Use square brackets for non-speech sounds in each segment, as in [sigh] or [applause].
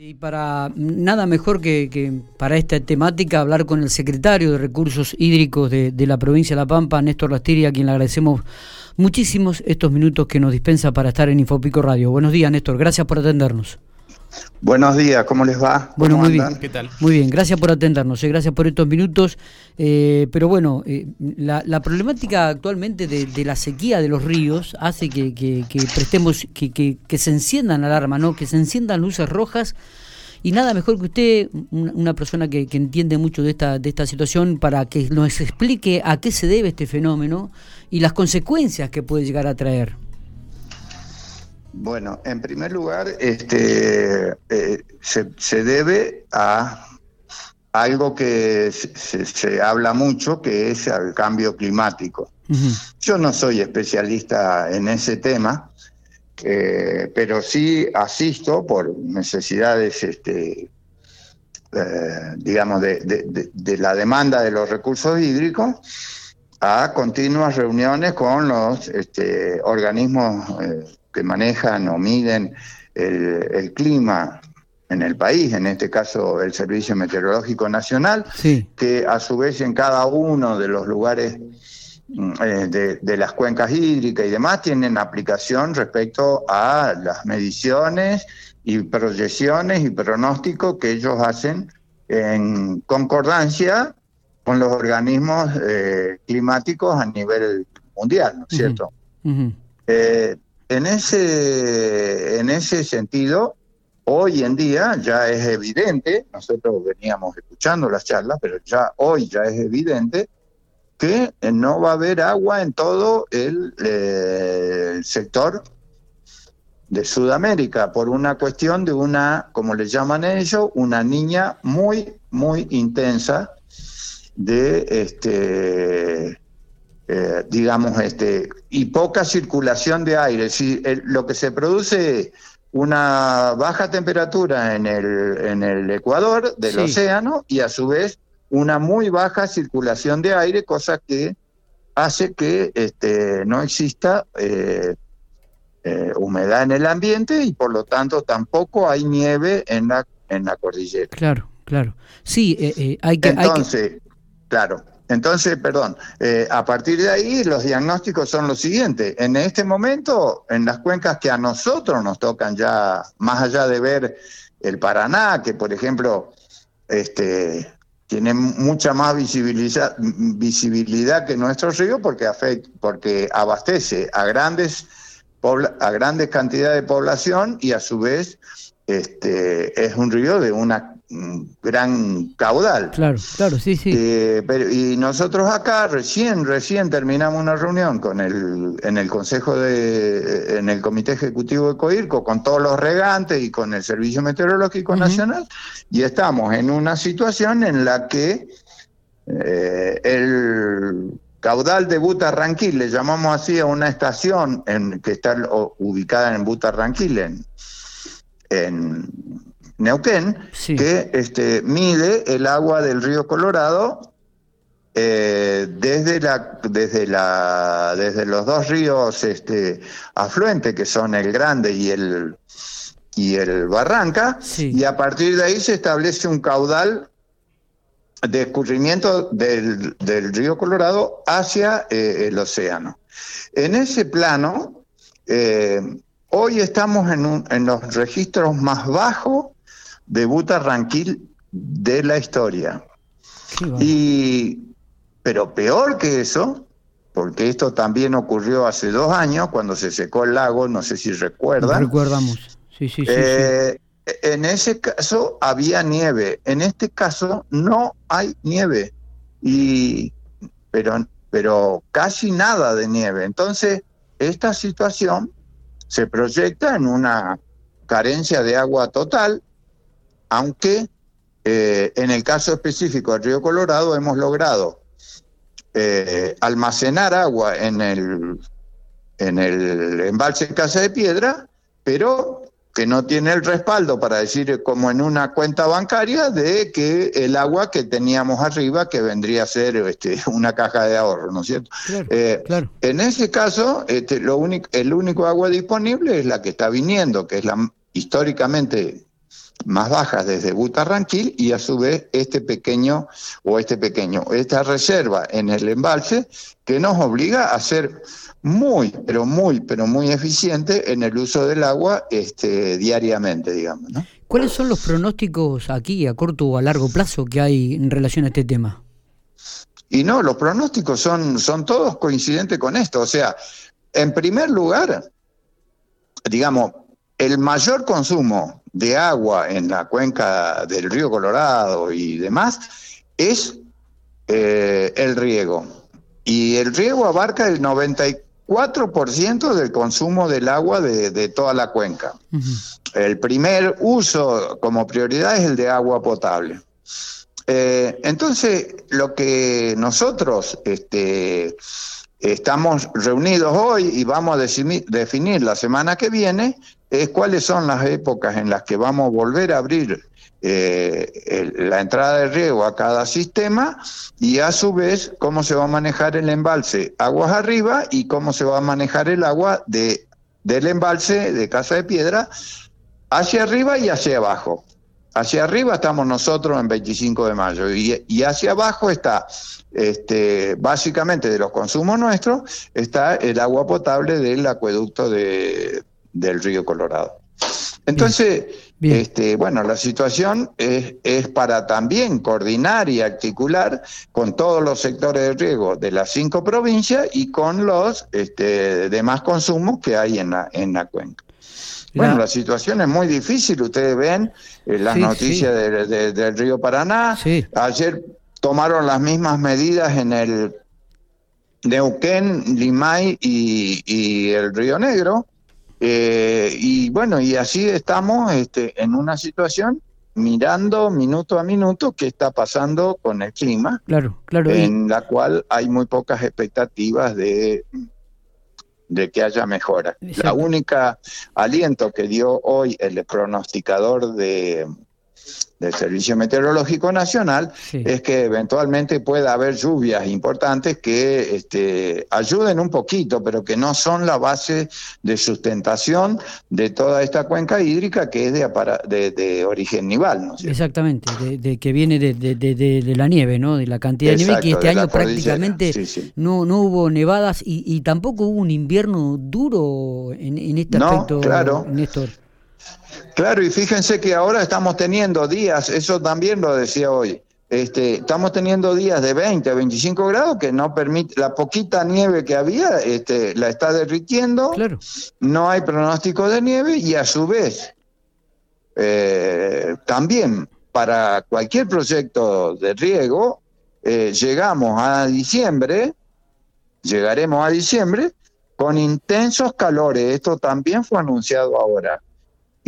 Y para nada mejor que, para esta temática hablar con el secretario de Recursos Hídricos de, la provincia de La Pampa, Néstor Lastiria, a quien le agradecemos muchísimos estos minutos que nos dispensa para estar en Infopico Radio. Buenos días, Néstor, gracias por atendernos. Buenos días, ¿cómo les va? Bueno, muy bien. ¿Qué tal? Muy bien, gracias por atendernos, eh, gracias por estos minutos. Eh, pero bueno, eh, la, problemática actualmente de, la sequía de los ríos hace que, prestemos, que, se enciendan alarmas, ¿no? que se enciendan luces rojas. Y nada mejor que usted, una persona que, entiende mucho de esta, de esta situación, para que nos explique a qué se debe este fenómeno y las consecuencias que puede llegar a traer. Bueno, en primer lugar, este, eh, se, debe a algo que se, habla mucho, que es el cambio climático. Yo no soy especialista en ese tema, eh, pero sí asisto por necesidades, este, eh, digamos, de, la demanda de los recursos hídricos a continuas reuniones con los este, organismos que manejan o miden el, clima en el país, en este caso el Servicio Meteorológico Nacional, que a su vez en cada uno de los lugares mm, eh, de, las cuencas hídricas y demás tienen aplicación respecto a las mediciones y proyecciones y pronósticos que ellos hacen en concordancia con los organismos eh, climáticos a nivel mundial, ¿no es cierto? En ese, en ese sentido, hoy en día ya es evidente, nosotros veníamos escuchando las charlas, pero ya hoy ya es evidente que no va a haber agua en todo el, eh, sector de Sudamérica por una cuestión de una, como le llaman ellos, una niña muy, muy intensa de este eh, digamos, este, y poca circulación de aire. Si lo que se produce una baja temperatura en el, en el ecuador del océano y a su vez una muy baja circulación de aire, cosa que hace que este, no exista eh, eh, humedad en el ambiente y por lo tanto tampoco hay nieve en la, en la cordillera. Claro, claro. Sí, hay que... Entonces, claro. Entonces, perdón, eh, a partir de ahí los diagnósticos son los siguientes. En este momento, en las cuencas que a nosotros nos tocan ya, más allá de ver el Paraná, que por ejemplo este, tiene mucha más visibilidad, que nuestro río porque, porque abastece a grandes, a grandes cantidades de población y a su vez este, es un río de una gran caudal. Claro, claro, sí, sí. Eh, y nosotros acá recién, recién terminamos una reunión con el, en el Consejo de, en el Comité Ejecutivo de COIRCO, con todos los regantes y con el Servicio Meteorológico Nacional, y estamos en una situación en la que eh, el caudal de Butarranquil, le llamamos así a una estación en, que está ubicada en Butarranquil, en, en Neuquén, que este, mide el agua del río Colorado eh, desde la desde la desde los dos ríos este afluentes que son el Grande y el y el Barranca y a partir de ahí se establece un caudal de escurrimiento del, del río Colorado hacia eh, el océano. En ese plano, eh, hoy estamos en, un, en los registros más bajos debuta Ranquil de la historia. Y, pero peor que eso, porque esto también ocurrió hace dos años cuando se secó el lago, no sé si recuerdan. recordamos, sí, sí, sí, eh, En ese caso había nieve, en este caso no hay nieve, y, pero, pero casi nada de nieve. Entonces, esta situación se proyecta en una carencia de agua total aunque eh, en el caso específico del río Colorado hemos logrado eh, almacenar agua en el, en el embalse Casa de Piedra, pero que no tiene el respaldo para decir como en una cuenta bancaria de que el agua que teníamos arriba que vendría a ser este, [laughs] una caja de ahorro, ¿no es cierto? Eh, en ese caso, este, lo único, el único agua disponible es la que está viniendo, que es la históricamente más bajas desde Butarranquil y a su vez este pequeño o este pequeño, esta reserva en el embalse que nos obliga a ser muy, pero muy, pero muy eficiente en el uso del agua este, diariamente, digamos. ¿no? ¿Cuáles son los pronósticos aquí a corto o a largo plazo que hay en relación a este tema? Y no, los pronósticos son, son todos coincidentes con esto. O sea, en primer lugar, digamos, el mayor consumo de agua en la cuenca del río Colorado y demás es eh, el riego. Y el riego abarca el 94% del consumo del agua de, toda la cuenca. El primer uso como prioridad es el de agua potable. Eh, entonces, lo que nosotros este, estamos reunidos hoy y vamos a definir la semana que viene es cuáles son las épocas en las que vamos a volver a abrir eh, la entrada de riego a cada sistema y a su vez cómo se va a manejar el embalse aguas arriba y cómo se va a manejar el agua de, del embalse de Casa de Piedra hacia arriba y hacia abajo. Hacia arriba estamos nosotros en 25 de mayo y, hacia abajo está, este, básicamente de los consumos nuestros, está el agua potable del acueducto de, del río Colorado. Entonces, Este, bueno, la situación es, es, para también coordinar y articular con todos los sectores de riego de las cinco provincias y con los este, demás consumos que hay en la, en la cuenca. Bueno, la situación es muy difícil, ustedes ven eh, las noticias del río Paraná. Ayer tomaron las mismas medidas en el Neuquén, Limay y, el Río Negro. Eh, y bueno, y así estamos este, en una situación mirando minuto a minuto qué está pasando con el clima. Claro, claro. En la cual hay muy pocas expectativas de de que haya mejora. La única aliento que dio hoy el pronosticador de, del Servicio Meteorológico Nacional es que eventualmente pueda haber lluvias importantes que este, ayuden un poquito, pero que no son la base de sustentación de toda esta cuenca hídrica que es de, de, origen nival. Exactamente, de, que viene de, la nieve, ¿no? de la cantidad de nieve, que este año prácticamente No, no hubo nevadas y, tampoco hubo un invierno duro en, en este aspecto, claro. Néstor. Claro, y fíjense que ahora estamos teniendo días, eso también lo decía hoy, este, estamos teniendo días de 20 a 25 grados que no permite, la poquita nieve que había este, la está derritiendo, claro. no hay pronóstico de nieve y a su vez eh, también para cualquier proyecto de riego eh, llegamos a diciembre, llegaremos a diciembre con intensos calores, esto también fue anunciado ahora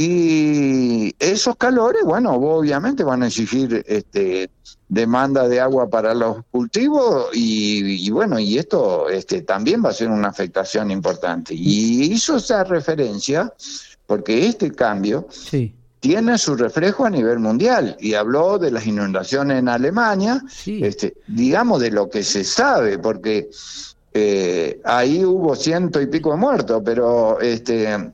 y esos calores, bueno, obviamente van a exigir este, demanda de agua para los cultivos y, bueno, y esto este, también va a ser una afectación importante. Y hizo esa referencia porque este cambio tiene su reflejo a nivel mundial y habló de las inundaciones en Alemania, este, digamos de lo que se sabe, porque eh, ahí hubo ciento y pico de muertos, pero este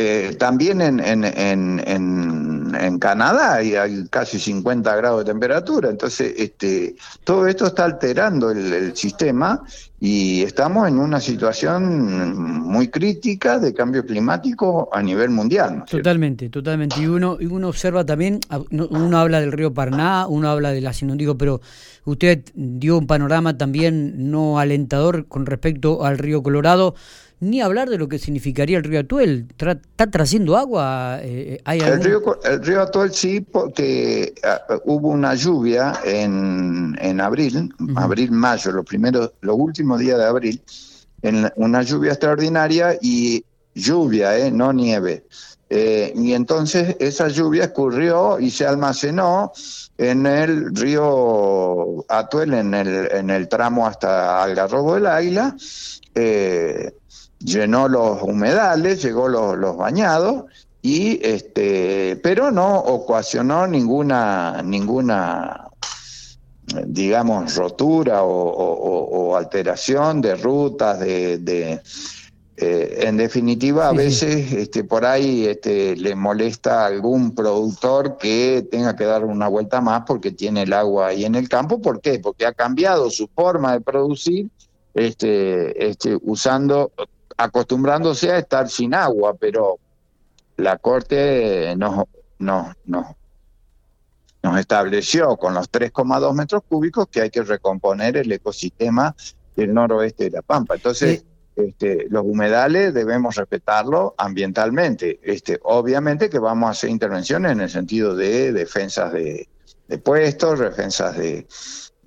eh, también en, en, en, en, Canadá hay, hay, casi 50 grados de temperatura, entonces este, todo esto está alterando el, sistema y estamos en una situación muy crítica de cambio climático a nivel mundial. totalmente, totalmente. Y uno, y uno observa también, uno habla del río Parná, uno habla de las digo, pero usted dio un panorama también no alentador con respecto al río Colorado ni hablar de lo que significaría el río Atuel. ¿Está trayendo agua? Eh, el, río, el río Atuel sí, porque ah, hubo una lluvia en, en abril, abril-mayo, los primeros, los últimos días de abril, en una lluvia extraordinaria y lluvia, eh, no nieve. Eh, y entonces esa lluvia escurrió y se almacenó en el río Atuel, en el, en el tramo hasta Algarrobo del Águila, eh, llenó los humedales, llegó los, los bañados y este pero no ocasionó ninguna ninguna digamos rotura o, alteración de rutas de, Eh, en definitiva, a veces este, por ahí este, le molesta a algún productor que tenga que dar una vuelta más porque tiene el agua ahí en el campo. ¿Por qué? Porque ha cambiado su forma de producir, este, este, usando, acostumbrándose a estar sin agua, pero la Corte nos, nos, nos, nos estableció con los 3,2 metros cúbicos que hay que recomponer el ecosistema del noroeste de La Pampa. Entonces... Este, los humedales debemos respetarlo ambientalmente. Este, obviamente que vamos a hacer intervenciones en el sentido de defensas de, puestos, defensas de,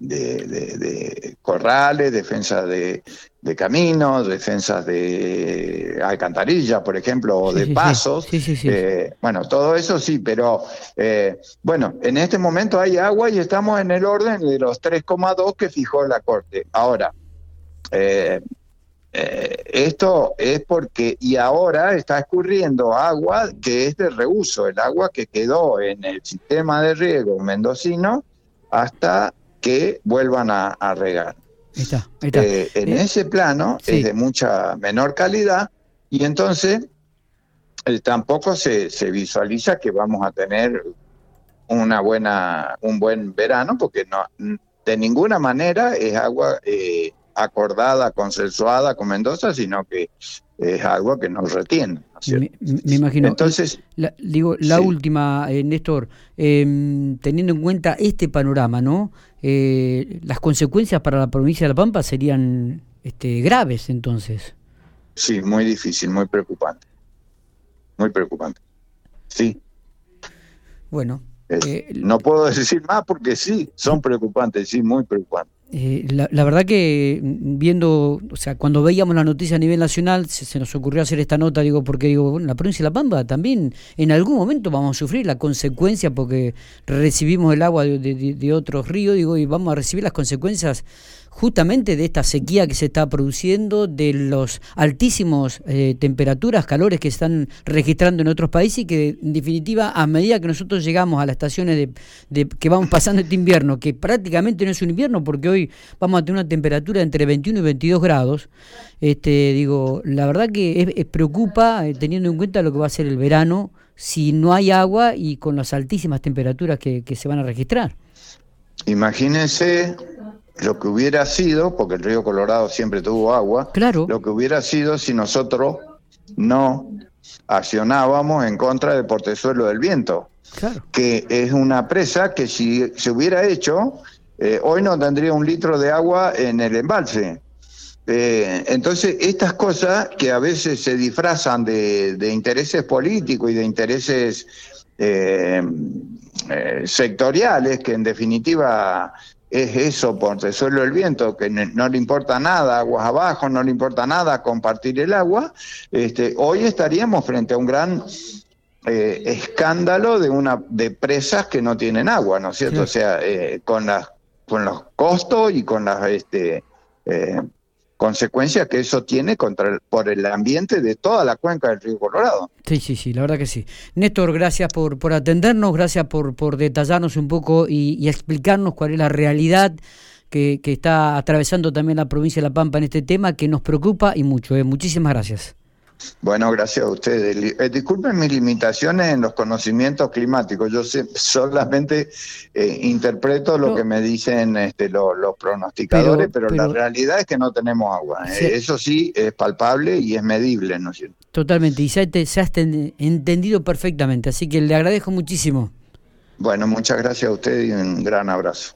de, corrales, defensas de, caminos, defensas de alcantarillas, por ejemplo, o de pasos. Eh, bueno, todo eso sí, pero eh, bueno, en este momento hay agua y estamos en el orden de los 3,2 que fijó la Corte. Ahora, eh, esto es porque, y ahora está escurriendo agua que es de reuso, el agua que quedó en el sistema de riego mendocino hasta que vuelvan a, regar. Está, eh, en eh, ese plano es de mucha menor calidad y entonces tampoco se, se visualiza que vamos a tener una buena, un buen verano porque no, de ninguna manera es agua acordada, consensuada con Mendoza, sino que es algo que nos retiene. me, imagino. Entonces, digo, la última, eh, Néstor, em, teniendo en cuenta este panorama, ¿no? Eh, las consecuencias para la provincia de La Pampa serían este, graves, entonces. Sí, muy difícil, muy preocupante. Muy preocupante. Sí. Bueno. Eh, no puedo [laughs] decir más porque sí, son preocupantes, sí, muy preocupantes. Eh, la, verdad que mm, viendo, o sea, cuando veíamos la noticia a nivel nacional, se, nos ocurrió hacer esta nota, digo, porque digo, bueno, la provincia de La Pampa también en algún momento vamos a sufrir la consecuencia porque recibimos el agua de, de otros ríos, digo, y vamos a recibir las consecuencias justamente de esta sequía que se está produciendo, de los altísimos eh, temperaturas, calores que se están registrando en otros países y que en definitiva a medida que nosotros llegamos a las estaciones de, que vamos pasando este invierno, que prácticamente no es un invierno porque hoy vamos a tener una temperatura entre 21 y 22 grados, este, digo, la verdad que es, preocupa eh, teniendo en cuenta lo que va a ser el verano si no hay agua y con las altísimas temperaturas que, que se van a registrar. Imagínense lo que hubiera sido, porque el río Colorado siempre tuvo agua, claro. lo que hubiera sido si nosotros no accionábamos en contra del portezuelo del viento, que es una presa que si se hubiera hecho, eh, hoy no tendría un litro de agua en el embalse. Eh, entonces, estas cosas que a veces se disfrazan de, intereses políticos y de intereses eh, sectoriales, que en definitiva es eso, por suelo el viento, que no le importa nada, aguas abajo, no le importa nada compartir el agua, este, hoy estaríamos frente a un gran eh, escándalo de una de presas que no tienen agua, ¿no es cierto? O sea, eh, con las con los costos y con las este eh, consecuencias que eso tiene contra por el ambiente de toda la cuenca del río Colorado. Sí, sí, sí, la verdad que sí. Néstor, gracias por, por atendernos, gracias por, por detallarnos un poco y, explicarnos cuál es la realidad que, que, está atravesando también la provincia de La Pampa en este tema que nos preocupa y mucho. ¿eh? Muchísimas gracias. Bueno, gracias a ustedes. Eh, disculpen mis limitaciones en los conocimientos climáticos. Yo solamente eh, interpreto lo que me dicen este, los pronosticadores, pero, la realidad es que no tenemos agua. ¿eh? Eso sí es palpable y es medible, ¿no es cierto? Totalmente, y se, se ha entendido perfectamente, así que le agradezco muchísimo. Bueno, muchas gracias a usted y un gran abrazo.